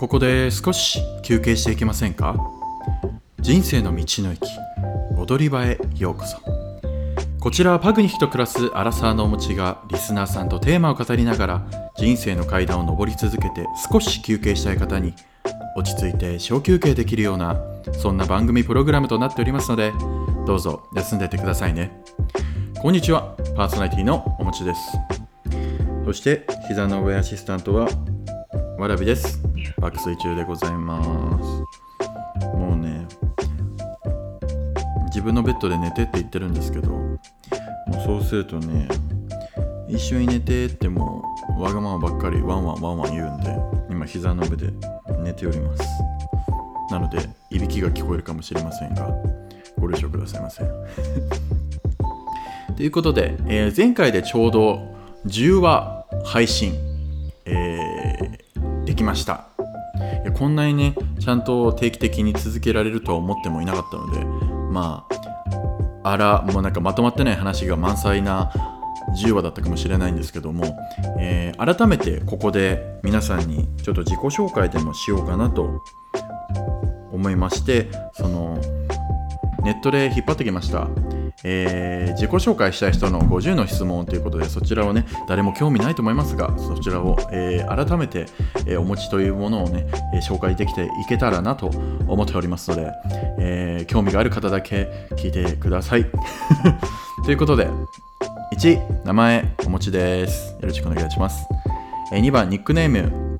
ここで少し休憩していきませんか？人生の道の駅踊り場へようこそ。こちらはパグニヒと暮らすアラサーのお持ちがリスナーさんとテーマを語りながら人生の階段を上り続けて少し休憩したい方に落ち着いて小休憩できるようなそんな番組プログラムとなっておりますのでどうぞ休んでてくださいね。こんにちはパーソナリティのおもちです。そして膝の上アシスタントはわらびです。爆睡中でございます。もうね自分のベッドで寝てって言ってるんですけどもうそうするとね一緒に寝てってもうわがままばっかりワンワンワンワン言うんで今膝の上で寝ております。なのでいびきが聞こえるかもしれませんがご了承くださいませ。ということで、えー前回でちょうど10話配信、えーできました。やこんなにねちゃんと定期的に続けられるとは思ってもいなかったのでまああらもうなんかまとまってない話が満載な10話だったかもしれないんですけども、えー改めてここで皆さんにちょっと自己紹介でもしようかなと思いましてそのネットで引っ張ってきました、えー自己紹介したい人の50の質問ということでそちらをね誰も興味ないと思いますがそちらを、えー改めて、えーお持ちというものをね、え紹介できていけたらなと思っておりますので、え興味がある方だけ聞いてください ということで1名前お持ちですよろしくお願いします、え2番ニックネーム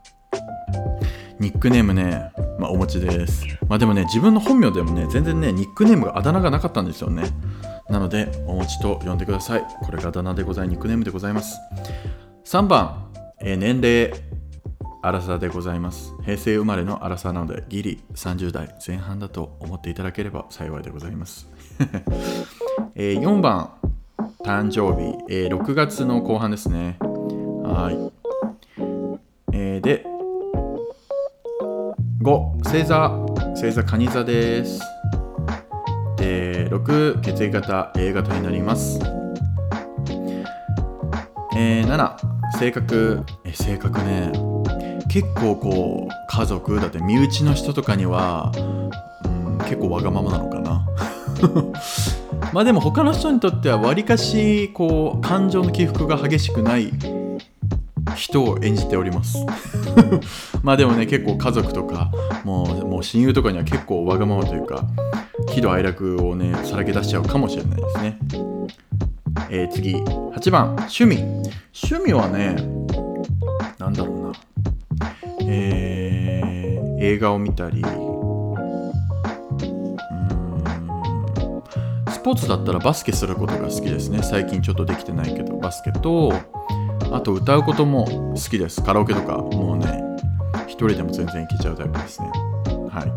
ニックネームね、まあ、お持ちです。まあでもね、自分の本名でもね、全然ね、ニックネームがあだ名がなかったんですよね。なので、お持ちと呼んでください。これがあだ名でござい、ニックネームでございます。3番、えー年齢、アラサーでございます。平成生まれのアラサーなので、ギリ30代前半だと思っていただければ幸いでございます。えー4番、誕生日、えー6月の後半ですね。はい。えーで、5星座星座蟹座ですで6血液型 A 型になります。えー7性格。え性格ね。結構こう家族だって身内の人とかには、うん、結構わがままなのかな。まあでも他の人にとってはわりかしこう感情の起伏が激しくない人を演じております。まあでもね結構家族とかもうもう親友とかには結構わがままというか喜怒哀楽をねさらけ出しちゃうかもしれないですね、えー次。8番。趣味。趣味はねなんだろうな。えー映画を見たりスポーツだったらバスケすることが好きですね。最近ちょっとできてないけどバスケとあと歌うことも好きです。カラオケとか、もうね、一人でも全然いけちゃうタイプですね。はい。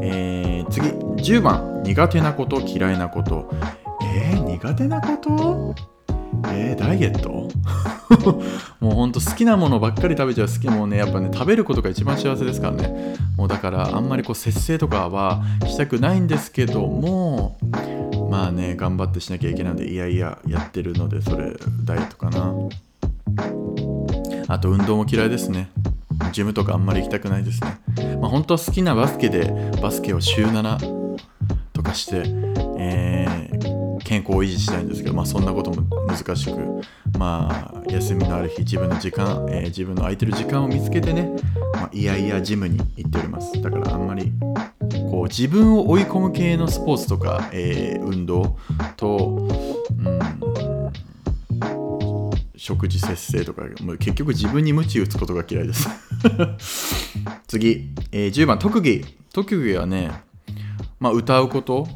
えー、次、10番、苦手なこと、嫌いなこと。えー、苦手なこと？えー、ダイエット？もうほんと好きなものばっかり食べちゃう好きもうねやっぱね食べることが一番幸せですからねもうだからあんまりこう節制とかはしたくないんですけどもまあね頑張ってしなきゃいけないのでいやいややってるのでそれダイエットかなあと運動も嫌いですね。ジムとかあんまり行きたくないですね。まあ本当は好きなバスケでバスケを週7とかして、えー健康を維持したいんですけど、まあそんなことも難しく、まあ休みのある日自分の時間、えー自分の空いてる時間を見つけてね、まあ、いやいやジムに行っております。だからあんまりこう自分を追い込む系のスポーツとか、えー運動と、うん、食事節制とかもう結局自分に鞭打つことが嫌いです 次、えー10番特技特技はねまあ歌うこと？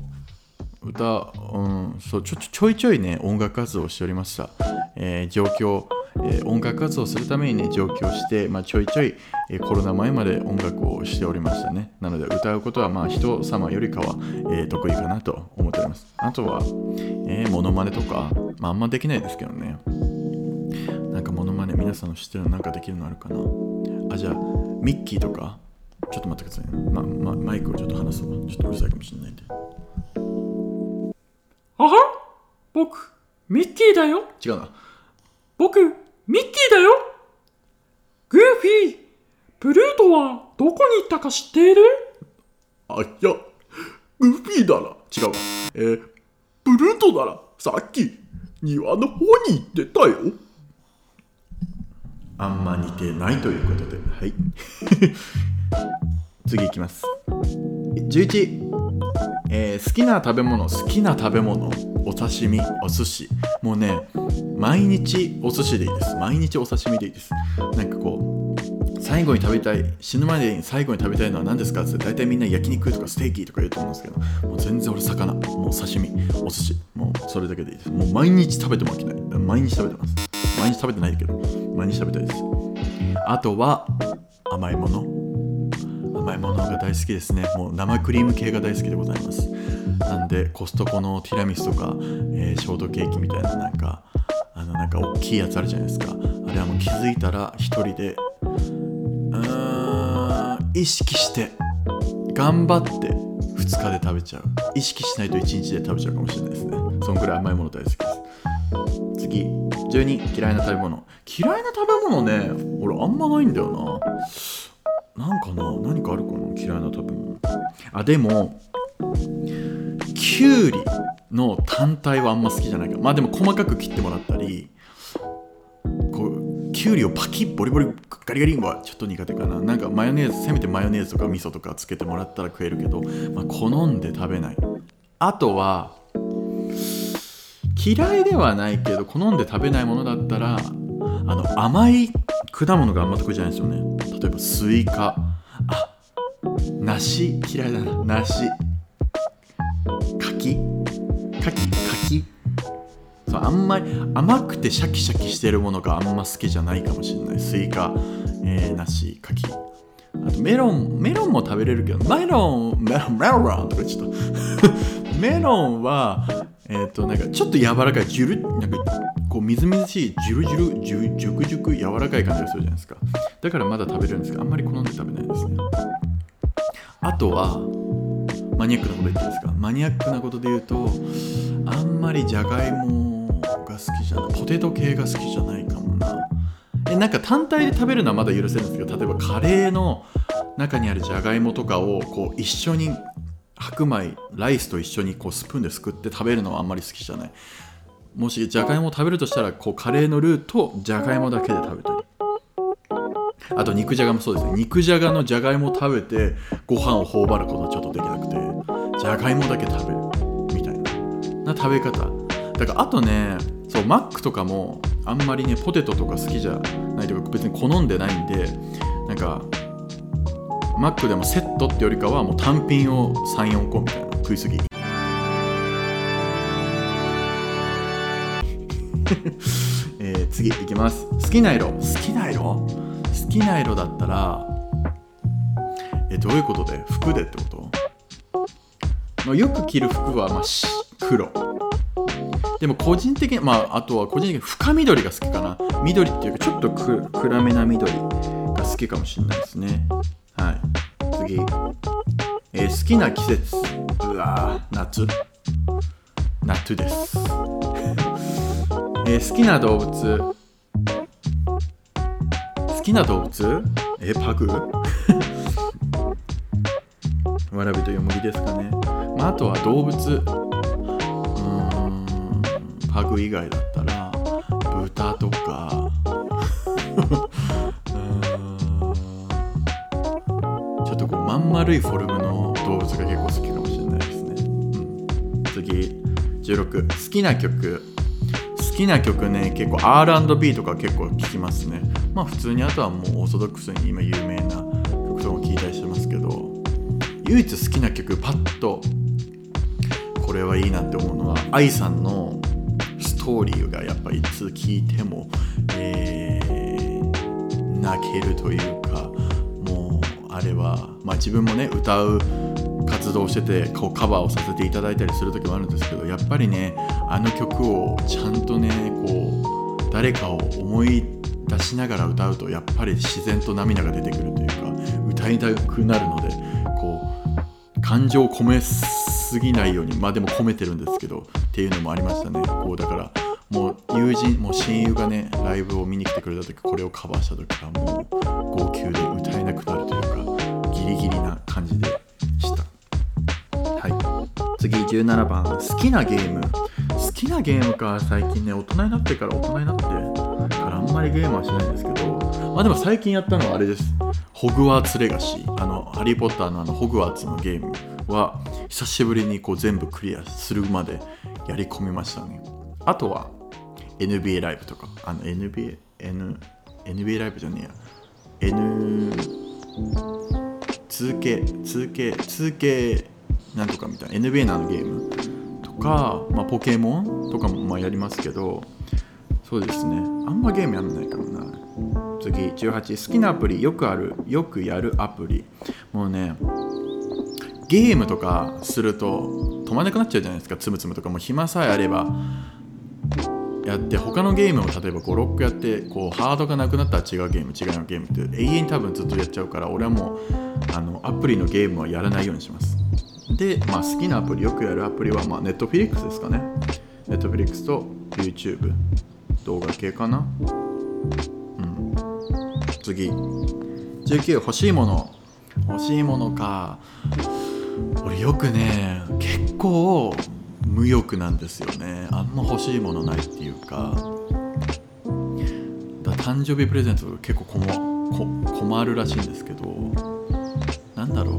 歌、うん、そうちょちょいちょいね音楽活動をしておりました、えー上京、えー音楽活動をするためにね上京して、まあ、ちょいちょい、えーコロナ前まで音楽をしておりましたね。なので歌うことはまあ人様よりかは、えー得意かなと思っております。あとは、えー、モノマネとか、まあ、あんまできないですけどね。なんかモノマネ皆さんの知ってるのなんかできるのあるかな？あじゃあミッキーとか？ちょっと待ってくださいね、まま、マイクをちょっと離すわちょっとうるさいかもしれないんであは？僕、ミッキーだよ。違うな僕、ミッキーだよ。グーフィー、プルートはどこに行ったか知っている？あ、いや、グフィーだな。違うわ。えー、ブルートなら、さっき、庭の方に行ってたよ。あんま似てないということで、はい。次いきます。11、えー好きな食べ物、好きな食べ物、お刺身、お寿司。もうね、毎日お寿司でいいです。毎日お刺身でいいです。なんかこう、最後に食べたい死ぬまでに最後に食べたいのは何ですか？って大体みんな焼肉とかステーキとか言うと思うんですけどもう全然俺魚。もう刺身お寿司。もうそれだけでいいです。もう毎日食べても飽きない。毎日食べてます。毎日食べてないけど毎日食べたいです。あとは甘いもの。甘いものが大好きですね。もう生クリーム系が大好きでございます。なんでコストコのティラミスとか、えーショートケーキみたいななんかあのなんか大きいやつあるじゃないですか。あれはもう気づいたら一人でうーん意識して頑張って2日で食べちゃう。意識しないと1日で食べちゃうかもしれないですね。そんくらい甘いもの大好きです。次。12嫌いな食べ物。嫌いな食べ物ね。俺あんまないんだよな。なんかな何かあるかな嫌いな食べ物。あでもきゅうりの単体はあんま好きじゃないからまあでも細かく切ってもらったりこうきゅうりをパキッボリボリガリガリンはちょっと苦手かな。なんかマヨネーズせめてマヨネーズとか味噌とかつけてもらったら食えるけど、まあ、好んで食べない。あとは嫌いではないけど好んで食べないものだったらあの甘い果物があんま得意じゃないですよね。例えばスイカ。あ梨嫌いだな。梨。柿。柿柿。そうあんまり甘くてシャキシャキしてるものがあんま好きじゃないかもしれない。スイカ、えー、梨柿。あとメロン。メロンも食べれるけどメロンメロンメロンとかちょっとメロンはえっ、となんかちょっと柔らかいジュルなんかこうみずみずしいジュルジュルジュジュクジュク柔らかい感じがするじゃないですか。だからまだ食べるんですけどあんまり好んで食べないですね。あとはマニアックなこと言っていいですか？マニアックなことで言うとあんまりじゃがいもが好きじゃないポテト系が好きじゃないかもな。えなんか単体で食べるのはまだ許せるんですけど例えばカレーの中にあるじゃがいもとかをこう一緒に白米ライスと一緒にこうスプーンですくって食べるのはあんまり好きじゃない。もしじゃがいもを食べるとしたらこうカレーのルーとじゃがいもだけで食べたり。あと肉じゃがもそうですね肉じゃがのじゃがいもを食べてご飯を頬張ることはちょっとできなくてじゃがいもだけ食べるみたいな。な食べ方。だからあとねそうマックとかもあんまりねポテトとか好きじゃないというか別に好んでないんでなんかマックでもセットってよりかはもう単品を34個みたいな食いすぎえー次いきます。好きな色。好きな色？好きな色だったらえどういうことで？服でってこと、まあ、よく着る服はまあし黒。でも個人的にまああとは個人的に深緑が好きかな。緑っていうかちょっとく暗めな緑が好きかもしれないですね。はい。次、えー好きな季節。うわー夏。夏です、えー好きな動物。好きな動物？えパグ？わらびとよもぎですかね、まあ、あとは動物。うん。パグ以外だったら豚とか。ちょっとこうまん丸いフォルムの動物が結構好きかもしれないですね、うん、次。16好きな曲。きな曲ね結構 R&B とか結構聴きますね。まあ普通にあとはもうオーソドックスに今有名な曲とかも聴いたりしてますけど唯一好きな曲パッとこれはいいなって思うのは AI さんのストーリーがやっぱいつ聴いても、えー泣けるというかもうあれはまあ自分もね歌う活動しててこうカバーをさせていただいたりする時もあるんですけどやっぱりねあの曲をちゃんとねこう誰かを思い出しながら歌うとやっぱり自然と涙が出てくるというか歌いたくなるのでこう感情を込めすぎないようにまあでも込めてるんですけどっていうのもありましたね。こうだからもう友人もう親友がねライブを見に来てくれた時これをカバーした時はもう号泣で歌えなくなるというかギリギリな感じでした。はい。次17番好きなゲーム。きなゲームか最近ね大人になってから大人になってからあんまりゲームはしないんですけどまあでも最近やったのはあれです。ホグワーツレガシーあのハリー・ポッターのあのホグワーツのゲームは久しぶりにこう全部クリアするまでやり込みましたね。あとは NBA ライブとか。あの NBA N NBA ライブじゃねえや。N 2 k 2 k 2 k なんとかみたいな。NBA のあのゲーム。か、まあ、ポケモンとかもまあやりますけどそうですね。あんまゲームやんないかもな。次18好きなアプリよくあるよくやるアプリ。もうねゲームとかすると止まらなくなっちゃうじゃないですか。つむつむとか。もう暇さえあればやって他のゲームを例えば56個やってこうハードがなくなったら違うゲーム違うゲームって永遠に多分ずっとやっちゃうから俺はもうあのアプリのゲームはやらないようにします。で、まあ、好きなアプリよくやるアプリは、まあ、Netflix ですかね。Netflix と YouTube 動画系かな。うん。次。19欲しいもの。欲しいものか。俺よくね結構無欲なんですよね。あんま欲しいものないっていうか。だ誕生日プレゼント結構困こ困るらしいんですけど。なんだろう。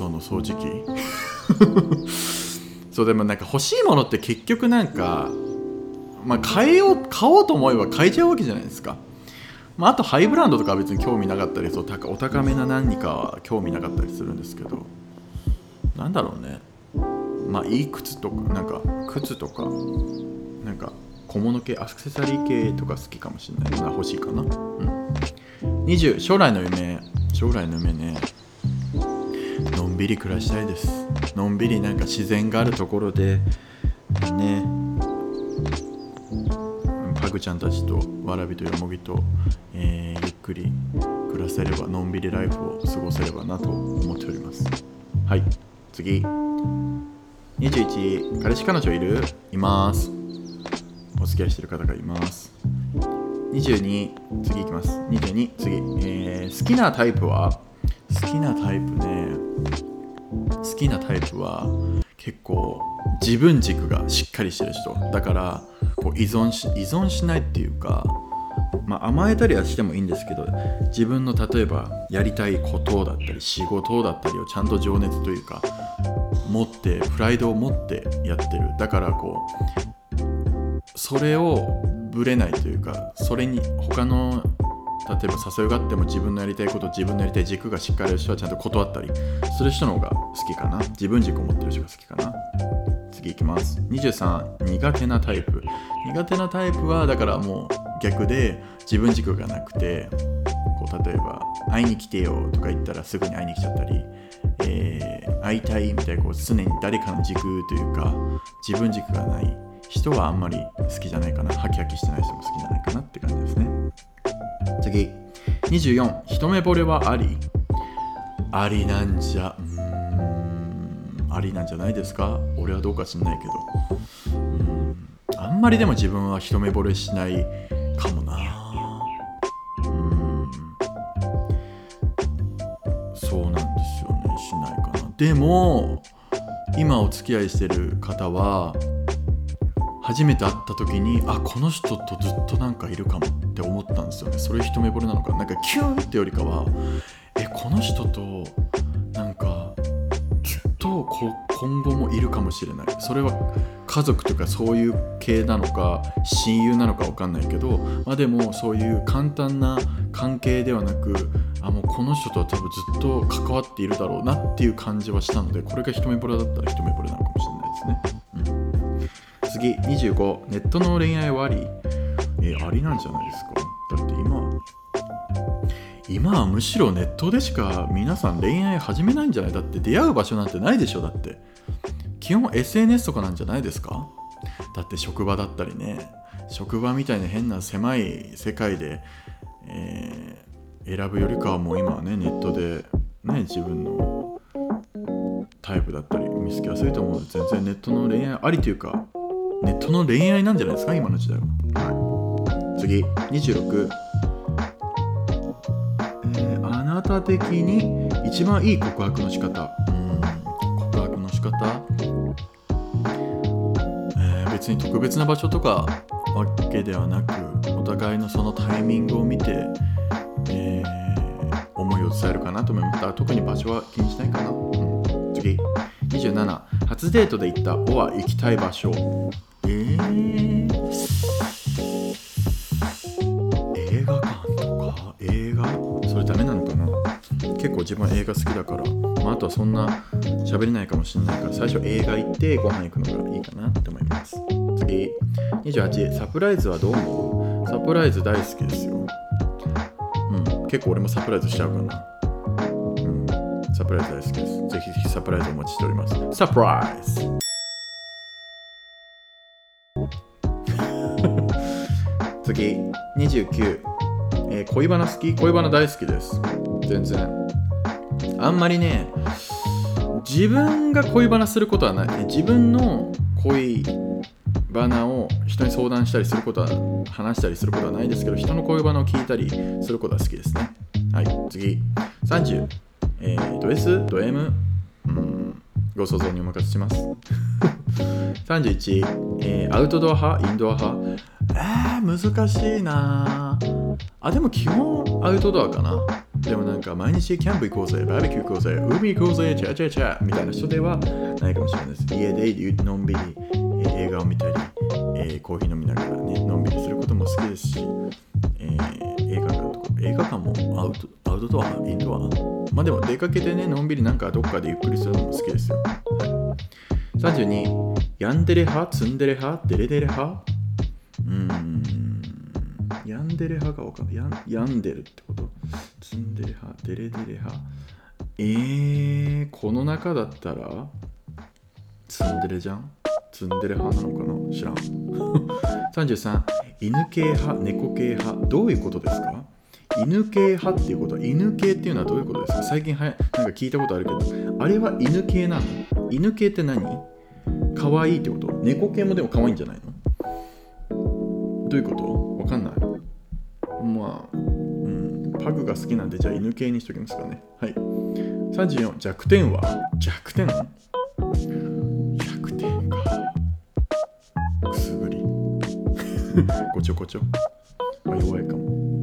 ソの掃除機。そうでもなんか欲しいものって結局なんかまあ買えよう買おうと思えば買えちゃうわけじゃないですか。まあ、あとハイブランドとかは別に興味なかったりそうお高めな何かは興味なかったりするんですけど。なんだろうね。まあいい靴とかなんか靴とかなんか小物系アクセサリー系とか好きかもしれないな。欲しいかな。うん。20将来の夢。将来の夢ね。びり暮らしたいです。のんびりなんか自然があるところでね。パグちゃんたちとわらびとよもぎと、えーゆっくり暮らせればのんびりライフを過ごせればなと思っております。はい。次。21彼氏彼女いる？います。お付き合いしてる方がいます。22次いきます。22次、えー好きなタイプは？好きなタイプね好きなタイプは結構自分軸がしっかりしてる人だからこう依存し依存しないっていうか、まあ、甘えたりはしてもいいんですけど自分の例えばやりたいことだったり仕事だったりをちゃんと情熱というか持ってプライドを持ってやってる。だからこうそれをぶれないというかそれに他の例えば誘いがあっても自分のやりたいこと自分のやりたい軸がしっかりある人はちゃんと断ったりする人の方が好きかな。自分軸を持ってる人が好きかな。次いきます。23苦手なタイプ。苦手なタイプはだからもう逆で自分軸がなくてこう例えば会いに来てよとか言ったらすぐに会いに来ちゃったり、えー会いたいみたいなこう常に誰かの軸というか自分軸がない人はあんまり好きじゃないかな。ハキハキしてない人も好きじゃないかなって感じですね。次。24一目惚れはあり。ありなんじゃ。うーん。ありなんじゃないですか？俺はどうか知んないけど。うーん。あんまりでも自分は一目惚れしないかもな。うーん。そうなんですよね。しないかな。でも今お付き合いしてる方は初めて会った時にあこの人とずっとなんかいるかもって思ったんですよね。それ一目惚れなのか。なんかキュンってよりかはえこの人となんかずっとこ今後もいるかもしれない。それは家族とかそういう系なのか親友なのか分かんないけど、まあ、でもそういう簡単な関係ではなくあもうこの人とは多分ずっと関わっているだろうなっていう感じはしたのでこれが一目惚れだったら一目惚れなのかもしれないですね。次25ネットの恋愛はあり。えありなんじゃないですか。だって今今はむしろネットでしか皆さん恋愛始めないんじゃない？だって出会う場所なんてないでしょだって。基本 SNS とかなんじゃないですか？だって職場だったりね。職場みたいな変な狭い世界で、えー選ぶよりかはもう今はねネットでね自分のタイプだったり見つけやすいと思うので全然ネットの恋愛ありというかネットの恋愛なんじゃないですか？今の時代は、はい、次26、えーあなた的に一番いい告白の仕方。うん告白の仕方。えー別に特別な場所とかわけではなくお互いのそのタイミングを見て、えー思いを伝えるかなと思いました特に場所は気にしないかな、うん。次27初デートで行ったおは行きたい場所、映画館とか映画それダメなのかな？結構自分は映画好きだから、まあ、あとはそんな喋れないかもしれないから最初映画行ってご飯行くのがいいかなって思います。次28サプライズはどう思う？サプライズ大好きですよ。うん結構俺もサプライズしちゃうかな。うんサプライズ大好きです。ぜひぜひサプライズお待ちしております。サプライズ!次29、えー恋バナ好き？恋バナ大好きです。全然。あんまりね自分が恋バナすることはない。自分の恋バナを人に相談したりすることは話したりすることはないですけど人の恋バナを聞いたりすることは好きですね。はい次。30えー、ド S ド M うんご想像にお任せします。31、えーアウトドア派？インドア派？えー、難しいな。あでも基本アウトドアかな。でもなんか毎日キャンプ行こうぜバーベキュー行こうぜ海行こうぜチャチャチャみたいな人ではないかもしれないです。家でのんびり、えー映画を見たり、えーコーヒー飲みながらねのんびりすることも好きですし、えー映画館とか映画館もアウトアウトドアインドア？まあでも出かけてねのんびりなんかどっかでゆっくりするのも好きですよ、はい、32ヤンデレ派ツンデレ派デレデレ派？うん。ヤンデレ派がわかん。ないヤンヤンデルってことツンデレ派デレデレ派えー、この中だったらツンデレじゃん。ツンデレ派なのかな知らん。33犬系派猫系派どういうことですか犬系派っていうことは犬系っていうのはどういうことですか最近はなん。か聞いたことあるけどあれは犬系なの犬系って何可愛いってこと猫系もでも可愛いん。じゃないのどういうこと？わかんない。まあ、うん、パグが好きなんでじゃあ犬系にしときますかね。はい。34弱点は？弱点？弱点か。くすぐり。こちょこちょ。は弱いかも。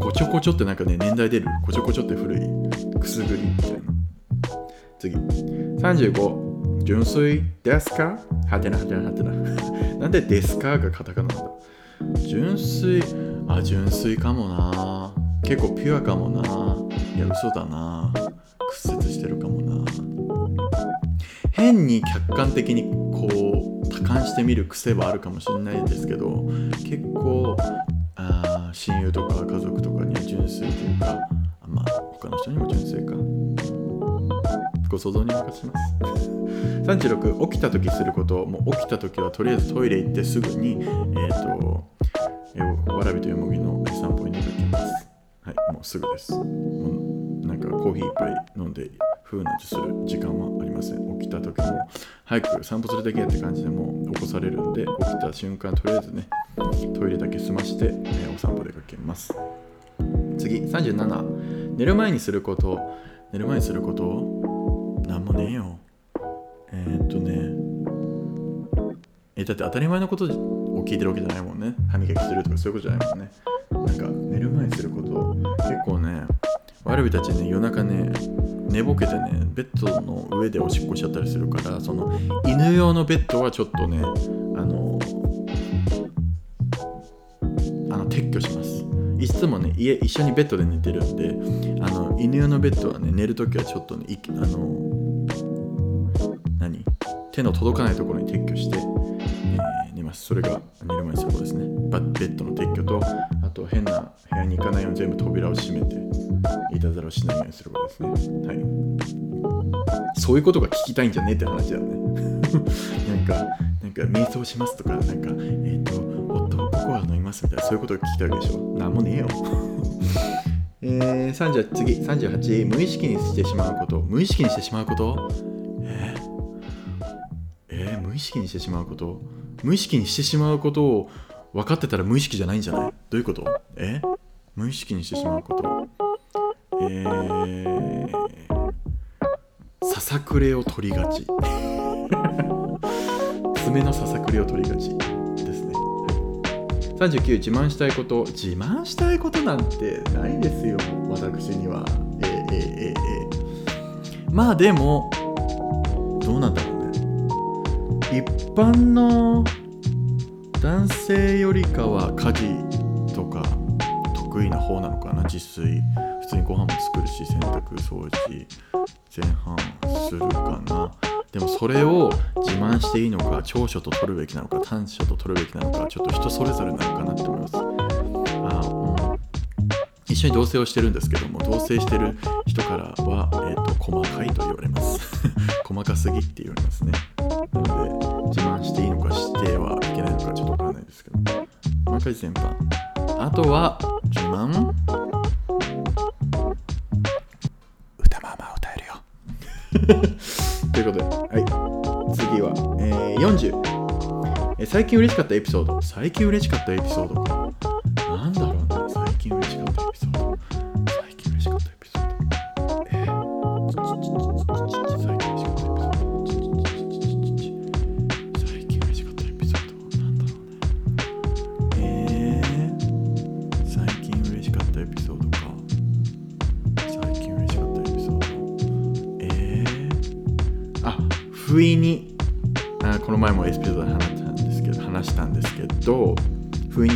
こちょこちょってなんかね年代出る。こちょこちょって古い。くすぐりみたいな。次。35純粋？ですか？はてなはてなはてな。なんでですかがカタカナなんだ？純粋。あ純粋かもな。結構ピュアかもな。いや嘘だな。屈折してるかもな。変に客観的にこう多感してみる癖はあるかもしれないですけど結構あ親友とか家族とかには純粋というかまあ他の人にも純粋か。ご想像にお任せします。36起きた時すること。もう起きた時はとりあえずトイレ行ってすぐにえっ、とわらびとよもぎの散歩に出かけます。はいもうすぐです。もうなんかコーヒー一杯飲んでふうなんてする時間はありません起きた時も早く散歩するだけやって感じでもう起こされるんで起きた瞬間とりあえずねトイレだけ済まして、えーお散歩出かけます。次37寝る前にすること。寝る前にすること？なんもねえよ。えー、っとね。えだって当たり前のことを聞いてるわけじゃないもんね。歯磨きするとかそういうことじゃないもんね。なんか寝る前にすること。結構ねワルビたちね夜中ね寝ぼけてねベッドの上でおしっこしちゃったりするからその犬用のベッドはちょっとねあのあの撤去します。いつもね家一緒にベッドで寝てるんであの犬用のベッドはね寝るときはちょっとねあの何？手の届かないところに撤去して、ます。それが寝る前にするこですね。バッベッドの撤去とあと変な部屋に行かないように全部扉を閉めていたずらをしないようにすることですね。はい。そういうことが聞きたいんじゃねえって話だよね。なんかなんか瞑想しますとかなんかえっ、とホットココア飲みますみたいなそういうことが聞きたいでしょ。なんもねえよ。えー、38次。38無意識にしてしまうこと。無意識にしてしまうこと？えー、えー？無意識にしてしまうこと？無意識にしてしまうことを分かってたら無意識じゃないんじゃない？どういうこと？え？無意識にしてしまうことえー、ささくれを取りがち。爪のささくれを取りがちですね。39自慢したいこと。自慢したいことなんてないですよ。私には。えー、えー、えー、え。ー、まあでもどうなんだろうね。一般の男性よりかは家事とか得意な方なのかな自炊。普通にご飯も作るし洗濯掃除。前半するかな。でもそれを自慢していいのか長所と取るべきなのか短所と取るべきなのかちょっと人それぞれなのかなって思います。あ、う、一緒に同棲をしてるんですけども同棲してる人からは、えーと、細かいと言われます。細かすぎって言われますね。なので自慢していいのかしてはいけないのかちょっとわからないですけど。細かい全般あとは自慢。歌まあまあ歌えるよ。ということで、はい、次は、えー、40、えー、最近嬉しかったエピソード。最近嬉しかったエピソードか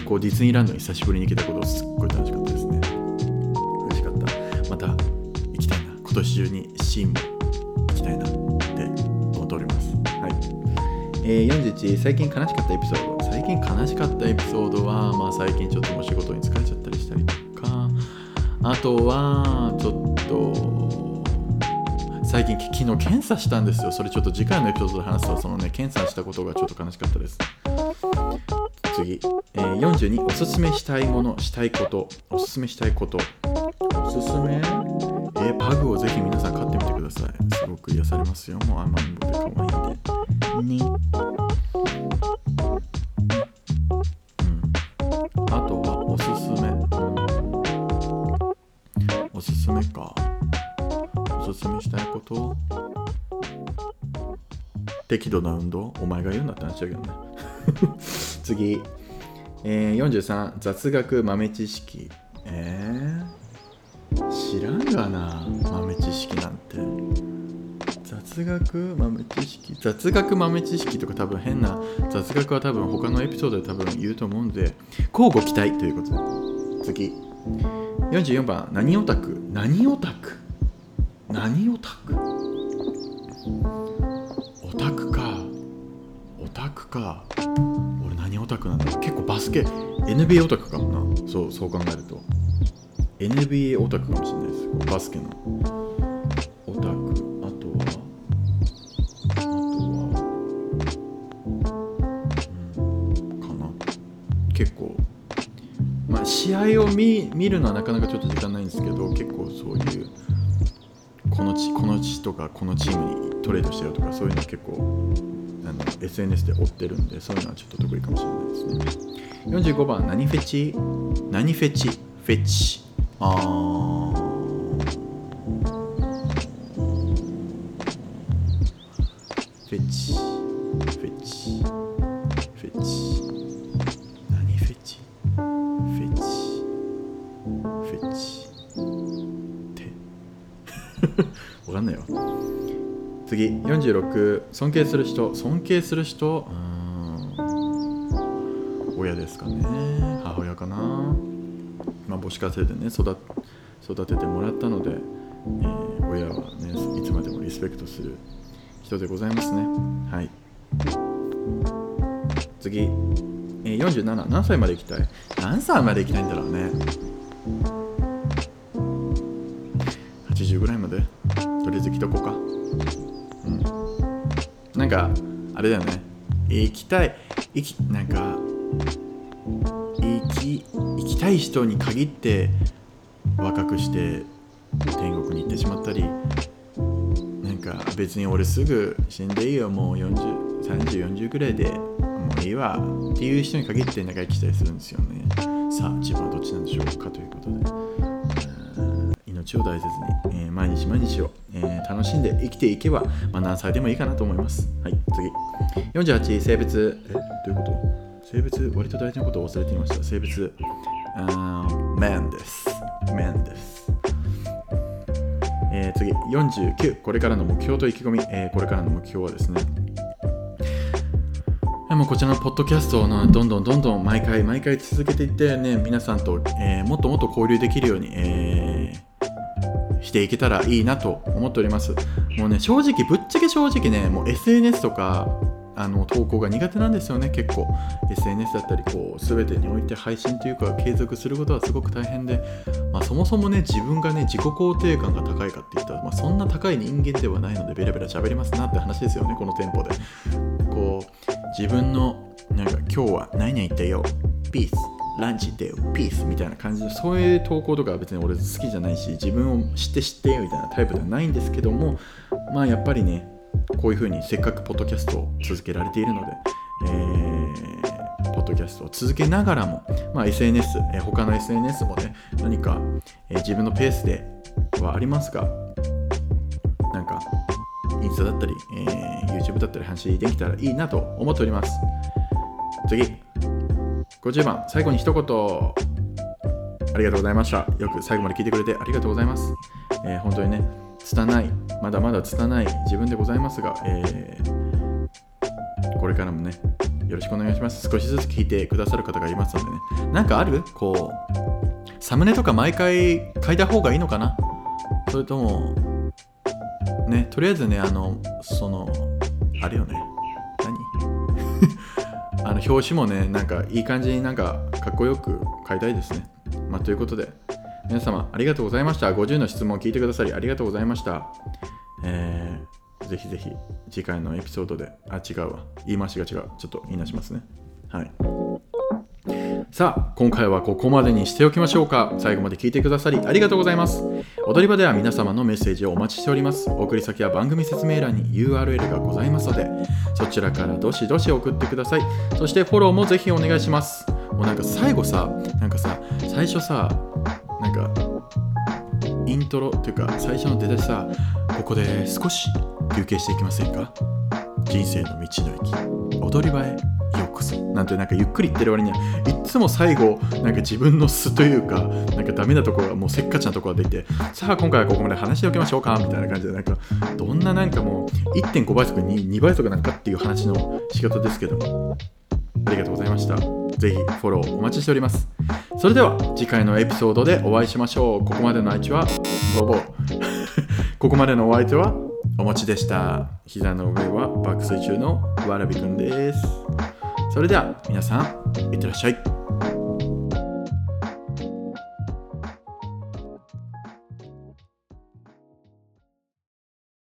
こうディズニーランドに久しぶりに行けたことすっごい楽しかったですね。嬉しかった。また行きたいな。今年中にシーンも行きたいなって思っております。はい、えー、41最近悲しかったエピソード最近悲しかったエピソードはまあ最近ちょっともう仕事に疲れちゃったりしたりとか。あとはちょっと最近昨日検査したんですよ。それちょっと次回のエピソードで話すとそのね検査したことがちょっと悲しかったです。次、えー、42おすすめしたいものしたいこと。おすすめしたいこと。おすすめ？えー、パグをぜひ皆さん飼ってみてください。すごく癒されますよ。もう甘んぼで可愛いんで。にうん。あとはおすすめ、うん、おすすめか。おすすめしたいこと。適度な運動？お前が言うんだって話だけどね次、えー、43雑学豆知識。えー、知らんがな豆知識なんて。雑学豆知識。雑学豆知識とか多分変な雑学は多分他のエピソードで多分言うと思うんで交互期待ということで。次。44番何オタク？何オタク？何オタク？オタククか俺何オタクなんだ結構バスケ NBA オタクかもな。そうそう考えると。NBA オタクかもしれないです。バスケの。オタク。あとはあとはうんかな。結構まあ試合を見見るのはなかなかちょっと時間ないんですけど結構そういうこの地この地とかこのチームにトレードしてるとかそういうの結構 SNS で追ってるんでそういうのはちょっと得意かもしれないですね。45番何フェチ？何フェチ？フェチ。あフェチ。フェチ。フェチ次。46尊敬する人。尊敬する人。親ですかね。母親かな。まあ母子家庭でね育育ててもらったので、えー、親はねいつまでもリスペクトする人でございますね。はい。次、えー、47何歳まで行きたい？何歳まで行きたいんだろうね。80ぐらいまで。とりあえず来とこうか。なんかあれだよね。行きたい行きなんか行き行きたい人に限って若くして天国に行ってしまったりなんか別に俺すぐ死んでいいよもう403040ぐらいでもういいわっていう人に限って長生きしたりするんですよね。さあ自分はどっちなんでしょうかということで。命を大切に、えー毎日毎日を、えー楽しんで生きていけば、まあ、何歳でもいいかなと思います。はい次。48性別。えどういうこと？性別割と大事なことを忘れていました。性別。あー man です。man です。えー次。49これからの目標と意気込み、えーこれからの目標はですね。えーもこちらのポッドキャストをどんどんどんどん毎回毎回続けていってね皆さんと、えーもっともっと交流できるように、えーていけたらいいなと思っております。もうね正直ぶっちゃけ正直ねもう SNS とかあの投稿が苦手なんですよね結構。SNS だったりこう全てにおいて配信というか継続することはすごく大変で、まあ、そもそもね自分がね自己肯定感が高いかって言ったら、まあ、そんな高い人間ではないのでベラベラ喋りますなって話ですよねこのテンポで。こう自分のなんか今日は何々言ったよ。ピースランチ行ってよピースみたいな感じのそういう投稿とかは別に俺好きじゃないし自分を知って知ってみたいなタイプではないんですけどもまあやっぱりねこういうふうにせっかくポッドキャストを続けられているので、えーポッドキャストを続けながらも、まあ、SNS、えー他の SNS もね何か、えー自分のペースではありますがなんかインスタだったり、えー YouTube だったり話できたらいいなと思っております。次。50番最後に一言。ありがとうございました。よく最後まで聞いてくれてありがとうございます、えー本当にね拙いまだまだ拙い自分でございますが、えーこれからもねよろしくお願いします。少しずつ聞いてくださる方がいますのでね。なんかある？こうサムネとか毎回書いた方がいいのかな？それともねとりあえずねあのそのあれよね。何？あの表紙もねなんかいい感じになんかかっこよく買いたいですね。まあということで皆様ありがとうございました。50の質問を聞いてくださりありがとうございました。えー、ぜひぜひ次回のエピソードであ違うわ。言い回しが違う。ちょっと言い出しますね。はい。さあ今回はここまでにしておきましょうか。最後まで聞いてくださりありがとうございます。踊り場では皆様のメッセージをお待ちしております。送り先は番組説明欄に URL がございますのでそちらからどしどし送ってください。そしてフォローもぜひお願いします。もうなんか最後さなんかさ最初さなんかイントロというか最初の出だしさここで少し休憩していきませんか？人生の道の駅。踊り場へ。なんてなんかゆっくり言ってる割にはいつも最後なんか自分の素というかなんかダメなところがもうせっかちなところが出てさあ今回はここまで話しておきましょうかみたいな感じでなんかどんななんかもう1.5倍速に2倍速なんかっていう話の仕方ですけどもありがとうございました。ぜひフォローお待ちしております。それでは次回のエピソードでお会いしましょう。ここまでの相手はボボ。ここまでのお相手はお餅でした。膝の上は爆睡中のわらびくんです。それでは皆さんいってらっしゃい。